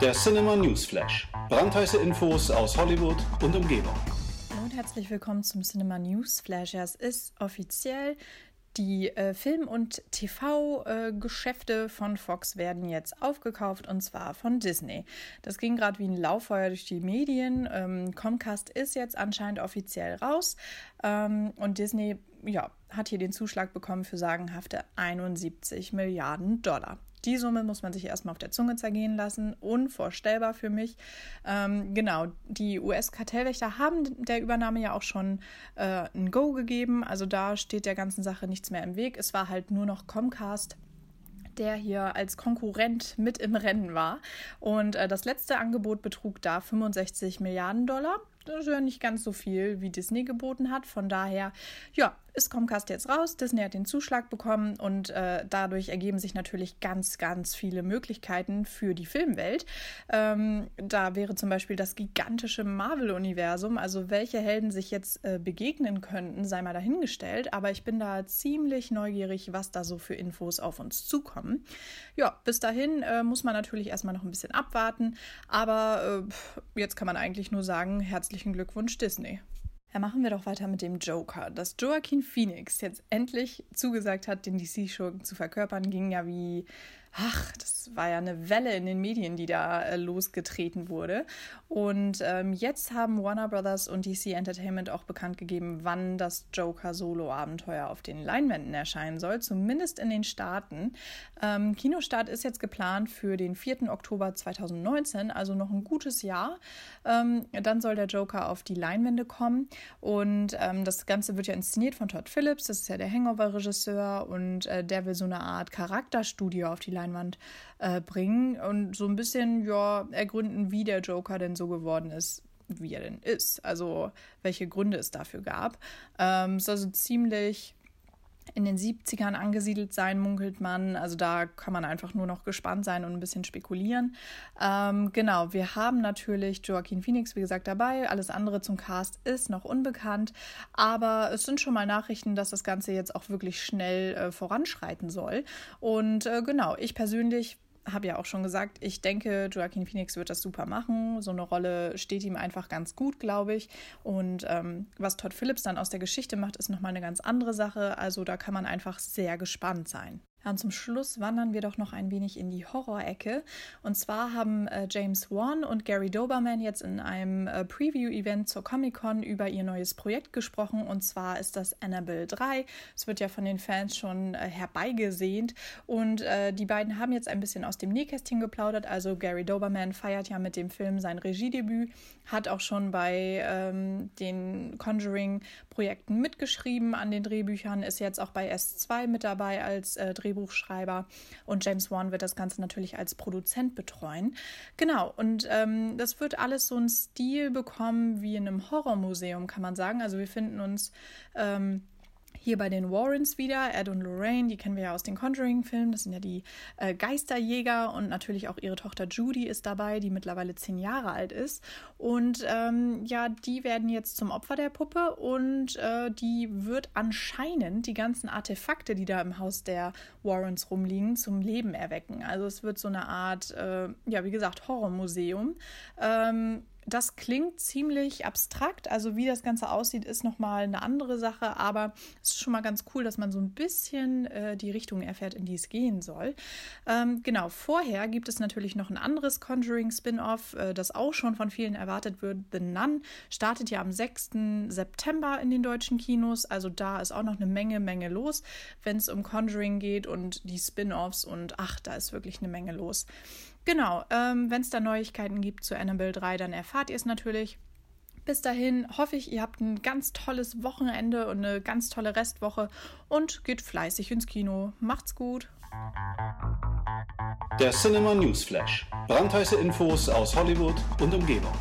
Der Cinema News Flash. Brandheiße Infos aus Hollywood und Umgebung. Hallo und herzlich willkommen zum Cinema News Flash. Ja, es ist offiziell. Die äh, Film- und TV-Geschäfte äh, von Fox werden jetzt aufgekauft und zwar von Disney. Das ging gerade wie ein Lauffeuer durch die Medien. Ähm, Comcast ist jetzt anscheinend offiziell raus ähm, und Disney ja, hat hier den Zuschlag bekommen für sagenhafte 71 Milliarden Dollar. Die Summe muss man sich erstmal auf der Zunge zergehen lassen. Unvorstellbar für mich. Ähm, genau, die US-Kartellwächter haben der Übernahme ja auch schon äh, ein Go gegeben. Also da steht der ganzen Sache nichts mehr im Weg. Es war halt nur noch Comcast der hier als Konkurrent mit im Rennen war. Und äh, das letzte Angebot betrug da 65 Milliarden Dollar. Das ist ja nicht ganz so viel, wie Disney geboten hat. Von daher, ja, ist Comcast jetzt raus. Disney hat den Zuschlag bekommen und äh, dadurch ergeben sich natürlich ganz, ganz viele Möglichkeiten für die Filmwelt. Ähm, da wäre zum Beispiel das gigantische Marvel-Universum, also welche Helden sich jetzt äh, begegnen könnten, sei mal dahingestellt. Aber ich bin da ziemlich neugierig, was da so für Infos auf uns zukommen. Ja, bis dahin äh, muss man natürlich erstmal noch ein bisschen abwarten. Aber äh, jetzt kann man eigentlich nur sagen, herzlichen Glückwunsch Disney. Ja, machen wir doch weiter mit dem Joker. Dass Joaquin Phoenix jetzt endlich zugesagt hat, den DC-Schurken zu verkörpern, ging ja wie ach, das war ja eine Welle in den Medien, die da äh, losgetreten wurde. Und ähm, jetzt haben Warner Brothers und DC Entertainment auch bekannt gegeben, wann das Joker-Solo-Abenteuer auf den Leinwänden erscheinen soll, zumindest in den Staaten. Ähm, Kinostart ist jetzt geplant für den 4. Oktober 2019, also noch ein gutes Jahr. Ähm, dann soll der Joker auf die Leinwände kommen. Und ähm, das Ganze wird ja inszeniert von Todd Phillips, das ist ja der Hangover-Regisseur, und äh, der will so eine Art Charakterstudio auf die Leinwände Leinwand äh, bringen und so ein bisschen ja ergründen, wie der Joker denn so geworden ist, wie er denn ist. Also welche Gründe es dafür gab. Ähm, ist also ziemlich in den 70ern angesiedelt sein, munkelt man. Also da kann man einfach nur noch gespannt sein und ein bisschen spekulieren. Ähm, genau, wir haben natürlich Joaquin Phoenix, wie gesagt, dabei. Alles andere zum Cast ist noch unbekannt. Aber es sind schon mal Nachrichten, dass das Ganze jetzt auch wirklich schnell äh, voranschreiten soll. Und äh, genau, ich persönlich habe ja auch schon gesagt, ich denke, Joaquin Phoenix wird das super machen. So eine Rolle steht ihm einfach ganz gut, glaube ich. Und ähm, was Todd Phillips dann aus der Geschichte macht, ist nochmal eine ganz andere Sache. Also da kann man einfach sehr gespannt sein. Ja, und zum Schluss wandern wir doch noch ein wenig in die Horrorecke. Und zwar haben äh, James Wan und Gary Doberman jetzt in einem äh, Preview-Event zur Comic-Con über ihr neues Projekt gesprochen. Und zwar ist das Annabelle 3. Es wird ja von den Fans schon äh, herbeigesehnt. Und äh, die beiden haben jetzt ein bisschen aus dem Nähkästchen geplaudert. Also Gary Doberman feiert ja mit dem Film sein Regiedebüt, hat auch schon bei ähm, den Conjuring-Projekten mitgeschrieben an den Drehbüchern, ist jetzt auch bei S2 mit dabei als äh, Drehbuch Drehbuchschreiber und James Wan wird das Ganze natürlich als Produzent betreuen. Genau, und ähm, das wird alles so einen Stil bekommen wie in einem Horrormuseum, kann man sagen. Also wir finden uns ähm, hier bei den Warrens wieder, Ed und Lorraine, die kennen wir ja aus den Conjuring-Filmen, das sind ja die äh, Geisterjäger und natürlich auch ihre Tochter Judy ist dabei, die mittlerweile zehn Jahre alt ist. Und ähm, ja, die werden jetzt zum Opfer der Puppe und äh, die wird anscheinend die ganzen Artefakte, die da im Haus der Warrens rumliegen, zum Leben erwecken. Also es wird so eine Art, äh, ja, wie gesagt, Horrormuseum. Ähm, das klingt ziemlich abstrakt. Also wie das Ganze aussieht, ist nochmal eine andere Sache, aber es ist schon mal ganz cool, dass man so ein bisschen äh, die Richtung erfährt, in die es gehen soll. Ähm, genau, vorher gibt es natürlich noch ein anderes Conjuring-Spin-off, äh, das auch schon von vielen erwartet wird. The Nun startet ja am 6. September in den deutschen Kinos. Also da ist auch noch eine Menge, Menge los, wenn es um Conjuring geht und die Spin-offs und ach, da ist wirklich eine Menge los. Genau, ähm, wenn es da Neuigkeiten gibt zu Annabelle 3, dann erfahrt ihr es natürlich. Bis dahin hoffe ich, ihr habt ein ganz tolles Wochenende und eine ganz tolle Restwoche und geht fleißig ins Kino. Macht's gut. Der Cinema News Flash. Brandheiße Infos aus Hollywood und Umgebung.